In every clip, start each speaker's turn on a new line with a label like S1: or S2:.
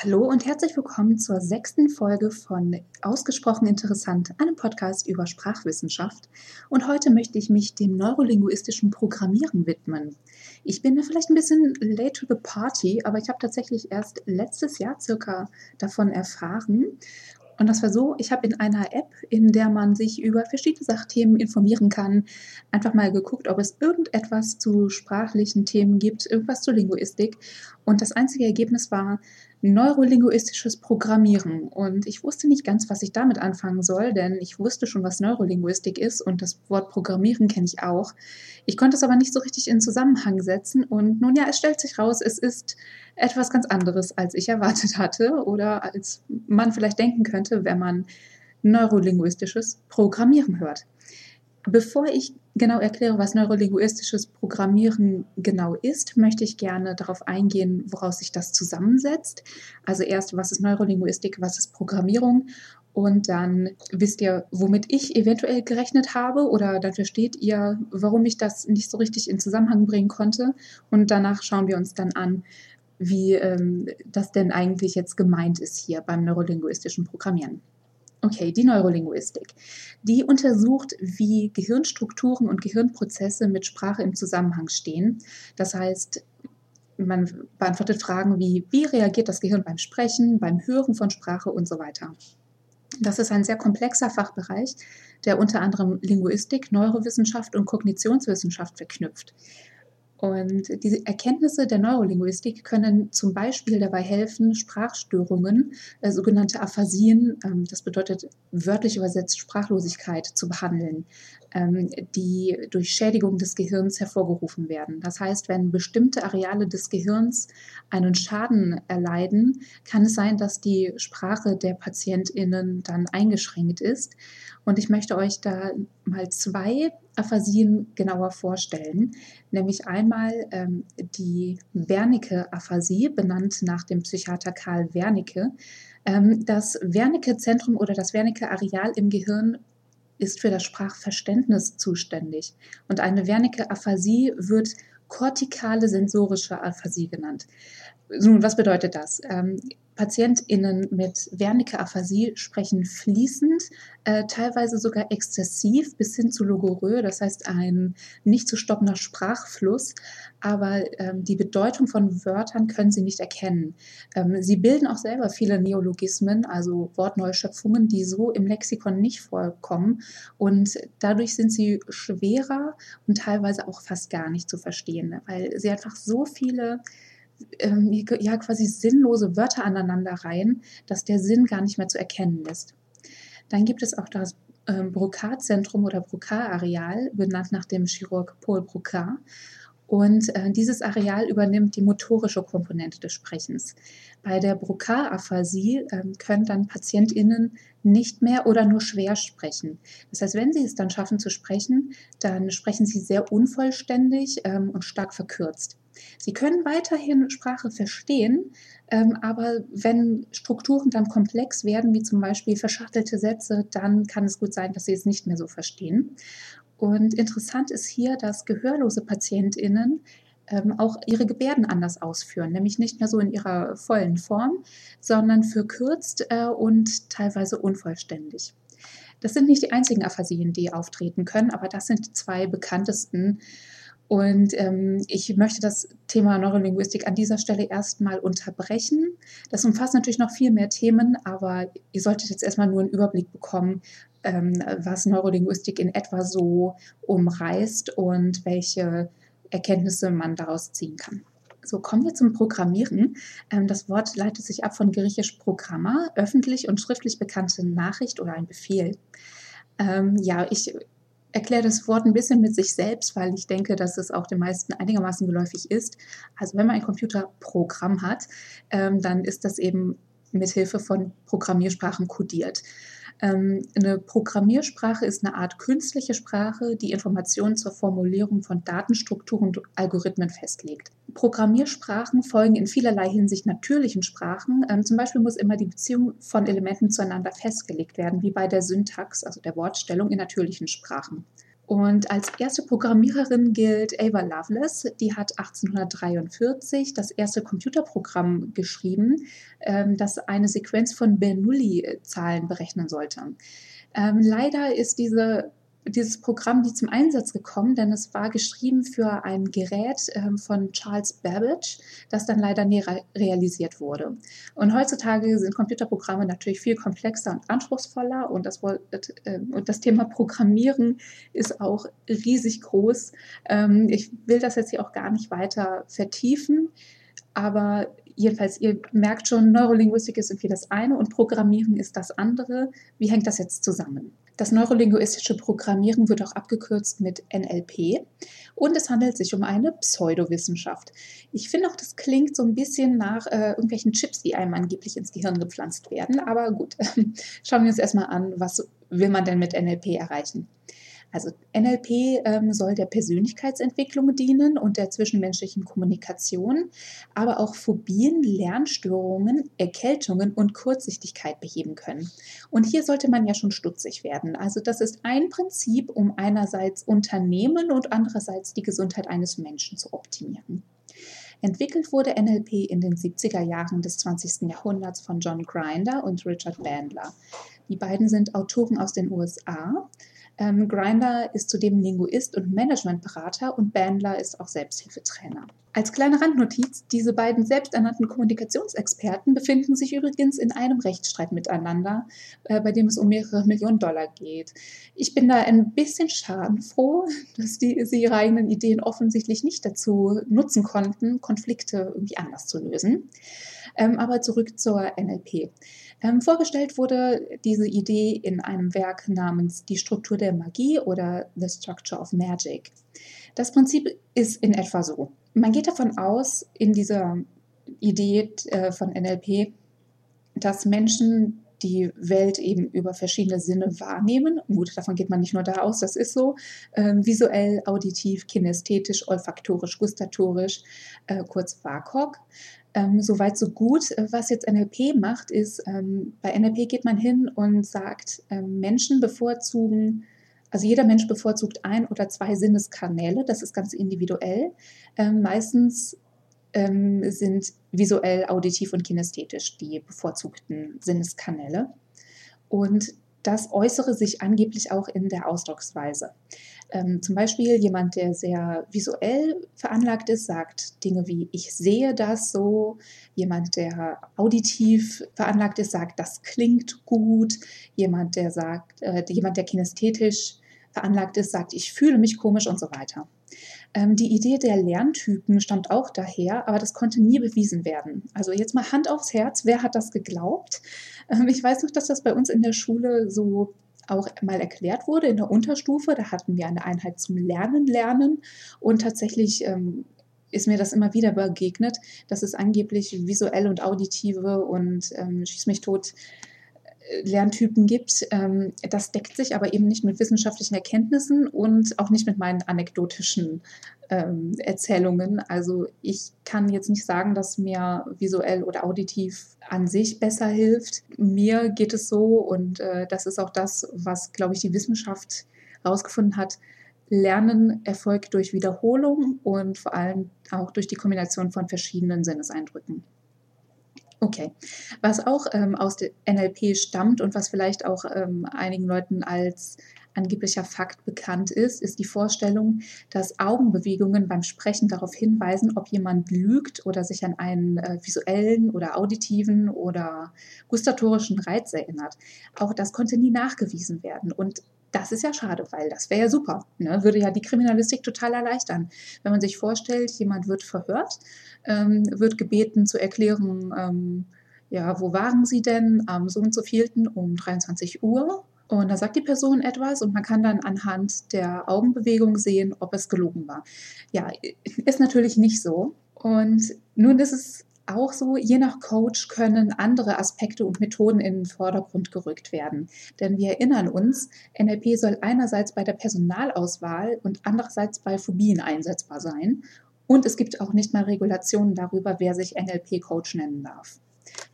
S1: Hallo und herzlich willkommen zur sechsten Folge von Ausgesprochen Interessant, einem Podcast über Sprachwissenschaft. Und heute möchte ich mich dem neurolinguistischen Programmieren widmen. Ich bin vielleicht ein bisschen late to the party, aber ich habe tatsächlich erst letztes Jahr circa davon erfahren und das war so, ich habe in einer App, in der man sich über verschiedene Sachthemen informieren kann, einfach mal geguckt, ob es irgendetwas zu sprachlichen Themen gibt, irgendwas zur Linguistik. Und das einzige Ergebnis war neurolinguistisches Programmieren. Und ich wusste nicht ganz, was ich damit anfangen soll, denn ich wusste schon, was Neurolinguistik ist und das Wort Programmieren kenne ich auch. Ich konnte es aber nicht so richtig in Zusammenhang setzen. Und nun ja, es stellt sich raus, es ist etwas ganz anderes, als ich erwartet hatte oder als man vielleicht denken könnte, wenn man neurolinguistisches Programmieren hört. Bevor ich genau erkläre, was neurolinguistisches Programmieren genau ist, möchte ich gerne darauf eingehen, woraus sich das zusammensetzt. Also erst, was ist Neurolinguistik, was ist Programmierung und dann wisst ihr, womit ich eventuell gerechnet habe oder dann versteht ihr, warum ich das nicht so richtig in Zusammenhang bringen konnte. Und danach schauen wir uns dann an, wie ähm, das denn eigentlich jetzt gemeint ist hier beim neurolinguistischen Programmieren. Okay, die Neurolinguistik. Die untersucht, wie Gehirnstrukturen und Gehirnprozesse mit Sprache im Zusammenhang stehen. Das heißt, man beantwortet Fragen wie, wie reagiert das Gehirn beim Sprechen, beim Hören von Sprache und so weiter. Das ist ein sehr komplexer Fachbereich, der unter anderem Linguistik, Neurowissenschaft und Kognitionswissenschaft verknüpft. Und diese Erkenntnisse der Neurolinguistik können zum Beispiel dabei helfen, Sprachstörungen, äh, sogenannte Aphasien, ähm, das bedeutet wörtlich übersetzt Sprachlosigkeit, zu behandeln, die durch Schädigung des Gehirns hervorgerufen werden. Das heißt, wenn bestimmte Areale des Gehirns einen Schaden erleiden, kann es sein, dass die Sprache der PatientInnen dann eingeschränkt ist. Und ich möchte euch da mal zwei Aphasien genauer vorstellen, nämlich einmal ähm, die Wernicke-Aphasie, benannt nach dem Psychiater Karl Wernicke. Ähm, das Wernicke-Zentrum oder das Wernicke-Areal im Gehirn ist für das Sprachverständnis zuständig. Und eine Wernicke-Aphasie wird kortikale sensorische Aphasie genannt. Nun, was bedeutet das? PatientInnen mit Wernicke-Aphasie sprechen fließend, äh, teilweise sogar exzessiv bis hin zu Logorö, das heißt ein nicht zu stoppender Sprachfluss, aber ähm, die Bedeutung von Wörtern können sie nicht erkennen. Ähm, sie bilden auch selber viele Neologismen, also Wortneuschöpfungen, die so im Lexikon nicht vorkommen und dadurch sind sie schwerer und teilweise auch fast gar nicht zu verstehen, weil sie einfach so viele ähm, ja quasi sinnlose Wörter aneinander reihen, dass der Sinn gar nicht mehr zu erkennen ist. Dann gibt es auch das ähm, Brocard-Zentrum oder Brocard-Areal, benannt nach dem Chirurg Paul Brocard. Und äh, dieses Areal übernimmt die motorische Komponente des Sprechens. Bei der Brocard-Aphasie äh, können dann PatientInnen nicht mehr oder nur schwer sprechen. Das heißt, wenn sie es dann schaffen zu sprechen, dann sprechen sie sehr unvollständig ähm, und stark verkürzt. Sie können weiterhin Sprache verstehen, ähm, aber wenn Strukturen dann komplex werden, wie zum Beispiel verschachtelte Sätze, dann kann es gut sein, dass sie es nicht mehr so verstehen. Und interessant ist hier, dass gehörlose PatientInnen ähm, auch ihre Gebärden anders ausführen, nämlich nicht mehr so in ihrer vollen Form, sondern verkürzt äh, und teilweise unvollständig. Das sind nicht die einzigen Aphasien, die auftreten können, aber das sind die zwei bekanntesten und ähm, ich möchte das Thema Neurolinguistik an dieser Stelle erstmal unterbrechen. Das umfasst natürlich noch viel mehr Themen, aber ihr solltet jetzt erstmal nur einen Überblick bekommen, ähm, was Neurolinguistik in etwa so umreißt und welche Erkenntnisse man daraus ziehen kann. So, kommen wir zum Programmieren. Ähm, das Wort leitet sich ab von griechisch Programma, öffentlich und schriftlich bekannte Nachricht oder ein Befehl. Ähm, ja, ich erkläre das Wort ein bisschen mit sich selbst, weil ich denke, dass es auch den meisten einigermaßen geläufig ist. Also wenn man ein Computerprogramm hat, ähm, dann ist das eben mit Hilfe von Programmiersprachen kodiert. Ähm, eine Programmiersprache ist eine Art künstliche Sprache, die Informationen zur Formulierung von Datenstrukturen und Algorithmen festlegt. Programmiersprachen folgen in vielerlei Hinsicht natürlichen Sprachen. Ähm, zum Beispiel muss immer die Beziehung von Elementen zueinander festgelegt werden, wie bei der Syntax, also der Wortstellung in natürlichen Sprachen. Und als erste Programmiererin gilt Ava Lovelace. Die hat 1843 das erste Computerprogramm geschrieben, ähm, das eine Sequenz von Bernoulli-Zahlen berechnen sollte. Ähm, leider ist diese dieses Programm nie zum Einsatz gekommen, denn es war geschrieben für ein Gerät äh, von Charles Babbage, das dann leider nie re realisiert wurde. Und heutzutage sind Computerprogramme natürlich viel komplexer und anspruchsvoller und das, äh, und das Thema Programmieren ist auch riesig groß. Ähm, ich will das jetzt hier auch gar nicht weiter vertiefen, aber jedenfalls, ihr merkt schon, Neurolinguistik ist irgendwie das eine und Programmieren ist das andere. Wie hängt das jetzt zusammen? Das neurolinguistische Programmieren wird auch abgekürzt mit NLP und es handelt sich um eine Pseudowissenschaft. Ich finde auch, das klingt so ein bisschen nach äh, irgendwelchen Chips, die einem angeblich ins Gehirn gepflanzt werden. Aber gut, schauen wir uns erstmal an, was will man denn mit NLP erreichen. Also NLP ähm, soll der Persönlichkeitsentwicklung dienen und der zwischenmenschlichen Kommunikation, aber auch Phobien, Lernstörungen, Erkältungen und Kurzsichtigkeit beheben können. Und hier sollte man ja schon stutzig werden. Also das ist ein Prinzip, um einerseits Unternehmen und andererseits die Gesundheit eines Menschen zu optimieren. Entwickelt wurde NLP in den 70er Jahren des 20. Jahrhunderts von John Grinder und Richard Bandler. Die beiden sind Autoren aus den USA ähm, Grinder ist zudem Linguist und Managementberater und Bandler ist auch Selbsthilfetrainer. Als kleine Randnotiz, diese beiden selbsternannten Kommunikationsexperten befinden sich übrigens in einem Rechtsstreit miteinander, äh, bei dem es um mehrere Millionen Dollar geht. Ich bin da ein bisschen schadenfroh, dass die, sie ihre eigenen Ideen offensichtlich nicht dazu nutzen konnten, Konflikte irgendwie anders zu lösen. Ähm, aber zurück zur NLP. Ähm, vorgestellt wurde diese Idee in einem Werk namens Die Struktur der Magie oder The Structure of Magic. Das Prinzip ist in etwa so. Man geht davon aus, in dieser Idee äh, von NLP, dass Menschen die Welt eben über verschiedene Sinne wahrnehmen. Gut, davon geht man nicht nur da aus, das ist so. Ähm, visuell, auditiv, kinästhetisch, olfaktorisch, gustatorisch, äh, kurz WAKOK. Ähm, Soweit so gut. Was jetzt NLP macht, ist, ähm, bei NLP geht man hin und sagt, ähm, Menschen bevorzugen, also jeder Mensch bevorzugt ein oder zwei Sinneskanäle, das ist ganz individuell. Ähm, meistens ähm, sind visuell, auditiv und kinästhetisch die bevorzugten Sinneskanäle. Und das äußere sich angeblich auch in der Ausdrucksweise. Ähm, zum Beispiel jemand, der sehr visuell veranlagt ist, sagt Dinge wie ich sehe das so. Jemand, der auditiv veranlagt ist, sagt das klingt gut. Jemand, der sagt, äh, jemand, der kinästhetisch veranlagt ist, sagt ich fühle mich komisch und so weiter. Ähm, die Idee der Lerntypen stammt auch daher, aber das konnte nie bewiesen werden. Also jetzt mal Hand aufs Herz, wer hat das geglaubt? Ähm, ich weiß noch, dass das bei uns in der Schule so auch mal erklärt wurde in der Unterstufe. Da hatten wir eine Einheit zum Lernen lernen und tatsächlich ähm, ist mir das immer wieder begegnet, dass es angeblich visuelle und auditive und ähm, schieß mich tot Lerntypen gibt. Ähm, das deckt sich aber eben nicht mit wissenschaftlichen Erkenntnissen und auch nicht mit meinen anekdotischen ähm, Erzählungen. Also ich kann jetzt nicht sagen, dass mir visuell oder auditiv an sich besser hilft. Mir geht es so und äh, das ist auch das, was, glaube ich, die Wissenschaft herausgefunden hat. Lernen erfolgt durch Wiederholung und vor allem auch durch die Kombination von verschiedenen Sinneseindrücken. Okay. Was auch ähm, aus der NLP stammt und was vielleicht auch ähm, einigen Leuten als angeblicher Fakt bekannt ist, ist die Vorstellung, dass Augenbewegungen beim Sprechen darauf hinweisen, ob jemand lügt oder sich an einen äh, visuellen oder auditiven oder gustatorischen Reiz erinnert. Auch das konnte nie nachgewiesen werden. Und das ist ja schade, weil das wäre ja super. Ne? Würde ja die Kriminalistik total erleichtern. Wenn man sich vorstellt, jemand wird verhört, ähm, wird gebeten zu erklären, ähm, ja, wo waren Sie denn am so und so vielten um 23 Uhr? Und da sagt die Person etwas und man kann dann anhand der Augenbewegung sehen, ob es gelogen war. Ja, ist natürlich nicht so. Und nun ist es auch so, je nach Coach können andere Aspekte und Methoden in den Vordergrund gerückt werden. Denn wir erinnern uns, NLP soll einerseits bei der Personalauswahl und andererseits bei Phobien einsetzbar sein. Und es gibt auch nicht mal Regulationen darüber, wer sich NLP-Coach nennen darf.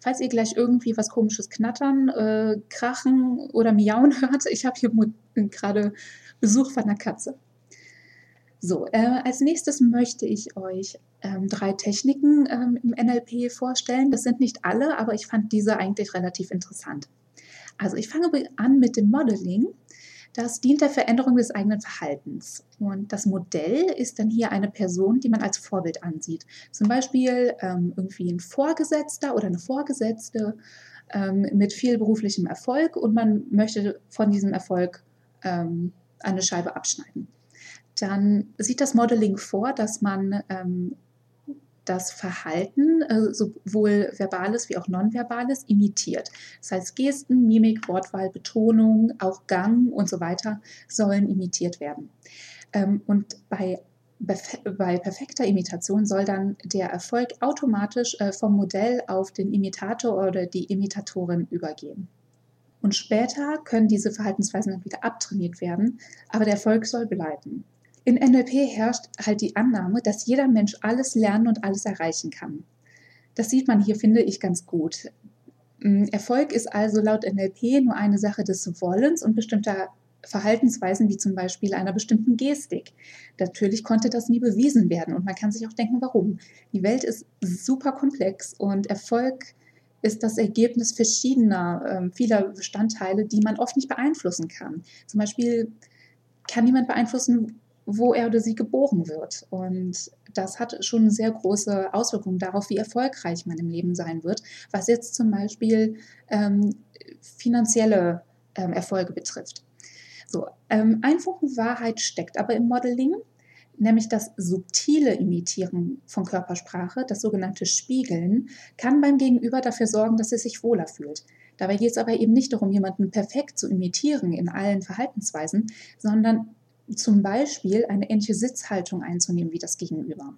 S1: Falls ihr gleich irgendwie was komisches knattern, äh, krachen oder miauen hört, ich habe hier gerade Besuch von einer Katze. So, äh, als nächstes möchte ich euch ähm, drei Techniken ähm, im NLP vorstellen. Das sind nicht alle, aber ich fand diese eigentlich relativ interessant. Also ich fange an mit dem Modeling. Das dient der Veränderung des eigenen Verhaltens. Und das Modell ist dann hier eine Person, die man als Vorbild ansieht. Zum Beispiel ähm, irgendwie ein Vorgesetzter oder eine Vorgesetzte ähm, mit viel beruflichem Erfolg und man möchte von diesem Erfolg ähm, eine Scheibe abschneiden. Dann sieht das Modeling vor, dass man ähm, das Verhalten, äh, sowohl verbales wie auch nonverbales, imitiert. Das heißt, Gesten, Mimik, Wortwahl, Betonung, auch Gang und so weiter sollen imitiert werden. Ähm, und bei, bei perfekter Imitation soll dann der Erfolg automatisch äh, vom Modell auf den Imitator oder die Imitatorin übergehen. Und später können diese Verhaltensweisen dann wieder abtrainiert werden, aber der Erfolg soll bleiben. In NLP herrscht halt die Annahme, dass jeder Mensch alles lernen und alles erreichen kann. Das sieht man hier, finde ich, ganz gut. Mm, Erfolg ist also laut NLP nur eine Sache des Wollens und bestimmter Verhaltensweisen, wie zum Beispiel einer bestimmten Gestik. Natürlich konnte das nie bewiesen werden und man kann sich auch denken, warum. Die Welt ist super komplex und Erfolg ist das Ergebnis verschiedener, äh, vieler Bestandteile, die man oft nicht beeinflussen kann. Zum Beispiel kann niemand beeinflussen, wo er oder sie geboren wird. Und das hat schon sehr große Auswirkungen darauf, wie erfolgreich man im Leben sein wird, was jetzt zum Beispiel ähm, finanzielle ähm, Erfolge betrifft. So, ähm, ein Funken Wahrheit steckt aber im Modeling, nämlich das subtile Imitieren von Körpersprache, das sogenannte Spiegeln, kann beim Gegenüber dafür sorgen, dass er sich wohler fühlt. Dabei geht es aber eben nicht darum, jemanden perfekt zu imitieren in allen Verhaltensweisen, sondern zum Beispiel eine ähnliche Sitzhaltung einzunehmen wie das Gegenüber.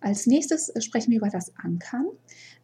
S1: Als nächstes sprechen wir über das Ankern.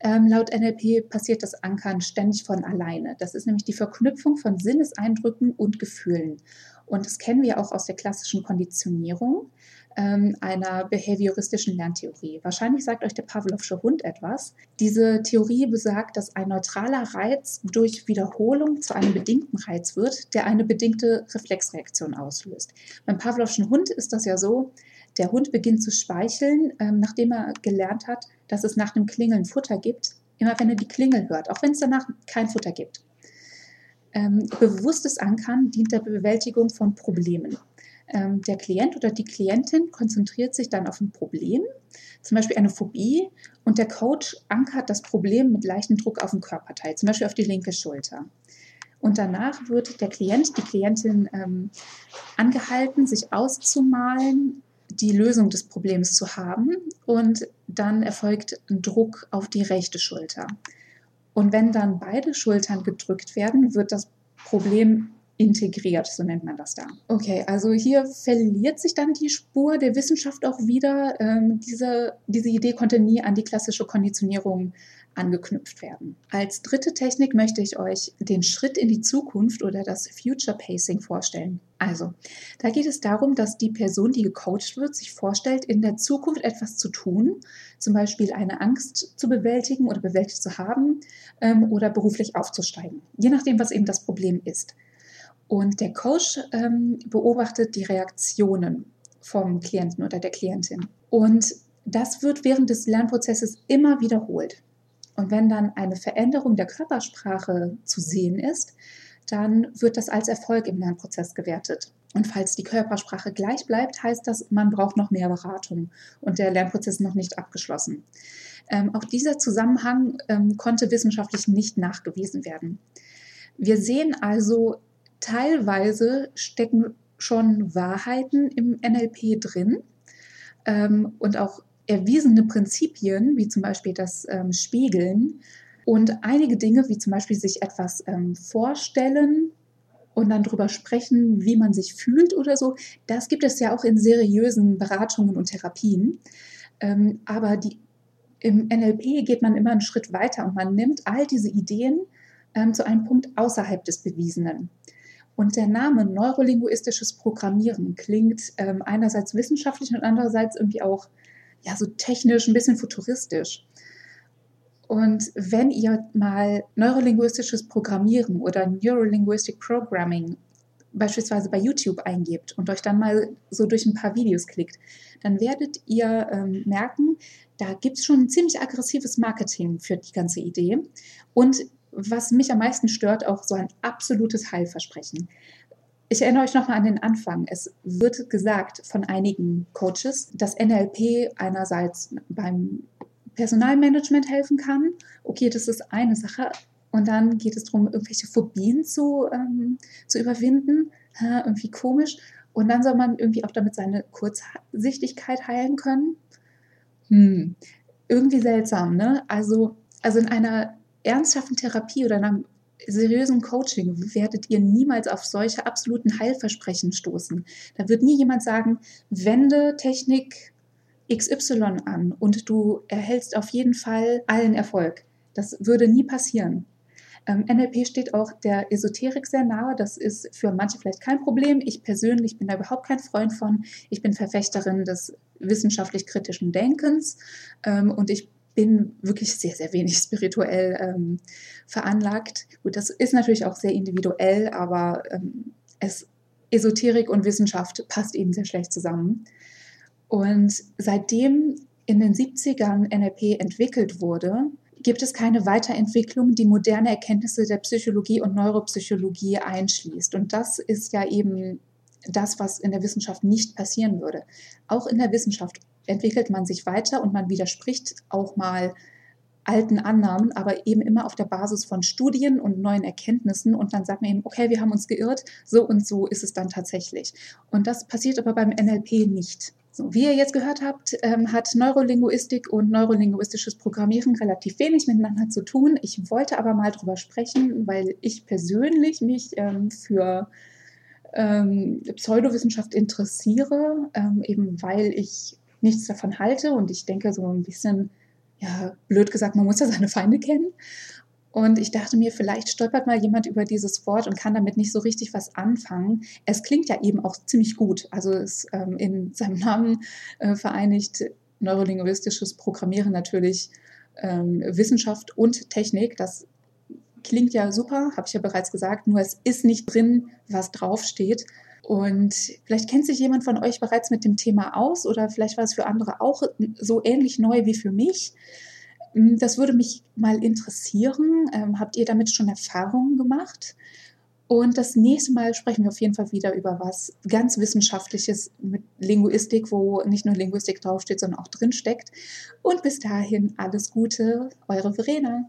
S1: Ähm, laut NLP passiert das Ankern ständig von alleine. Das ist nämlich die Verknüpfung von Sinneseindrücken und Gefühlen. Und das kennen wir auch aus der klassischen Konditionierung ähm, einer behavioristischen Lerntheorie. Wahrscheinlich sagt euch der Pavlovsche Hund etwas. Diese Theorie besagt, dass ein neutraler Reiz durch Wiederholung zu einem bedingten Reiz wird, der eine bedingte Reflexreaktion auslöst. Beim Pavlovschen Hund ist das ja so, der Hund beginnt zu speicheln, ähm, nachdem er gelernt hat, dass es nach dem Klingeln Futter gibt, immer wenn er die Klingel hört, auch wenn es danach kein Futter gibt. Ähm, bewusstes Ankern dient der Bewältigung von Problemen. Ähm, der Klient oder die Klientin konzentriert sich dann auf ein Problem, zum Beispiel eine Phobie, und der Coach ankert das Problem mit leichtem Druck auf den Körperteil, zum Beispiel auf die linke Schulter. Und danach wird der Klient, die Klientin ähm, angehalten, sich auszumalen, die Lösung des Problems zu haben. Und dann erfolgt ein Druck auf die rechte Schulter. Und wenn dann beide Schultern gedrückt werden, wird das Problem integriert, so nennt man das da. Okay, also hier verliert sich dann die Spur der Wissenschaft auch wieder. Ähm, diese, diese Idee konnte nie an die klassische Konditionierung angeknüpft werden. Als dritte Technik möchte ich euch den Schritt in die Zukunft oder das Future Pacing vorstellen. Also, da geht es darum, dass die Person, die gecoacht wird, sich vorstellt, in der Zukunft etwas zu tun, zum Beispiel eine Angst zu bewältigen oder bewältigt zu haben ähm, oder beruflich aufzusteigen, je nachdem, was eben das Problem ist. Und der Coach ähm, beobachtet die Reaktionen vom Klienten oder der Klientin. Und das wird während des Lernprozesses immer wiederholt. Und wenn dann eine Veränderung der Körpersprache zu sehen ist, dann wird das als Erfolg im Lernprozess gewertet. Und falls die Körpersprache gleich bleibt, heißt das, man braucht noch mehr Beratung und der Lernprozess ist noch nicht abgeschlossen. Ähm, auch dieser Zusammenhang ähm, konnte wissenschaftlich nicht nachgewiesen werden. Wir sehen also teilweise stecken schon Wahrheiten im NLP drin ähm, und auch erwiesene Prinzipien, wie zum Beispiel das ähm, Spiegeln und einige Dinge, wie zum Beispiel sich etwas ähm, vorstellen und dann darüber sprechen, wie man sich fühlt oder so. Das gibt es ja auch in seriösen Beratungen und Therapien. Ähm, aber die, im NLP geht man immer einen Schritt weiter und man nimmt all diese Ideen ähm, zu einem Punkt außerhalb des Bewiesenen. Und der Name neurolinguistisches Programmieren klingt ähm, einerseits wissenschaftlich und andererseits irgendwie auch ja, so technisch, ein bisschen futuristisch. Und wenn ihr mal neurolinguistisches Programmieren oder Neurolinguistic Programming beispielsweise bei YouTube eingebt und euch dann mal so durch ein paar Videos klickt, dann werdet ihr ähm, merken, da gibt es schon ein ziemlich aggressives Marketing für die ganze Idee. Und was mich am meisten stört, auch so ein absolutes Heilversprechen. Ich erinnere euch nochmal an den Anfang. Es wird gesagt von einigen Coaches, dass NLP einerseits beim Personalmanagement helfen kann. Okay, das ist eine Sache. Und dann geht es darum, irgendwelche Phobien zu, ähm, zu überwinden. Ha, irgendwie komisch. Und dann soll man irgendwie auch damit seine Kurzsichtigkeit heilen können. Hm, irgendwie seltsam, ne? Also, also in einer ernsthaften Therapie oder in einem seriösen Coaching werdet ihr niemals auf solche absoluten Heilversprechen stoßen. Da wird nie jemand sagen, wende Technik XY an und du erhältst auf jeden Fall allen Erfolg. Das würde nie passieren. Ähm, NLP steht auch der Esoterik sehr nahe. Das ist für manche vielleicht kein Problem. Ich persönlich bin da überhaupt kein Freund von. Ich bin Verfechterin des wissenschaftlich kritischen Denkens ähm, und ich bin wirklich sehr, sehr wenig spirituell ähm, veranlagt. Gut, das ist natürlich auch sehr individuell, aber ähm, es, Esoterik und Wissenschaft passt eben sehr schlecht zusammen. Und seitdem in den 70ern NLP entwickelt wurde, gibt es keine Weiterentwicklung, die moderne Erkenntnisse der Psychologie und Neuropsychologie einschließt. Und das ist ja eben das, was in der Wissenschaft nicht passieren würde. Auch in der Wissenschaft entwickelt man sich weiter und man widerspricht auch mal alten Annahmen, aber eben immer auf der Basis von Studien und neuen Erkenntnissen und dann sagt man eben, okay, wir haben uns geirrt, so und so ist es dann tatsächlich. Und das passiert aber beim NLP nicht. So, wie ihr jetzt gehört habt, ähm, hat Neurolinguistik und neurolinguistisches Programmieren relativ wenig miteinander zu tun. Ich wollte aber mal drüber sprechen, weil ich persönlich mich ähm, für ähm, Pseudowissenschaft interessiere, ähm, eben weil ich nichts davon halte und ich denke so ein bisschen, ja, blöd gesagt, man muss ja seine Feinde kennen. Und ich dachte mir, vielleicht stolpert mal jemand über dieses Wort und kann damit nicht so richtig was anfangen. Es klingt ja eben auch ziemlich gut. Also es ähm, in seinem Namen äh, vereinigt neurolinguistisches Programmieren natürlich ähm, Wissenschaft und Technik. Das klingt ja super, habe ich ja bereits gesagt, nur es ist nicht drin, was draufsteht. Und vielleicht kennt sich jemand von euch bereits mit dem Thema aus oder vielleicht war es für andere auch so ähnlich neu wie für mich. Hm, das würde mich mal interessieren. Ähm, habt ihr damit schon Erfahrungen gemacht? Und das nächste Mal sprechen wir auf jeden Fall wieder über was ganz Wissenschaftliches mit Linguistik, wo nicht nur Linguistik draufsteht, sondern auch drin steckt. Und bis dahin alles Gute, eure Verena.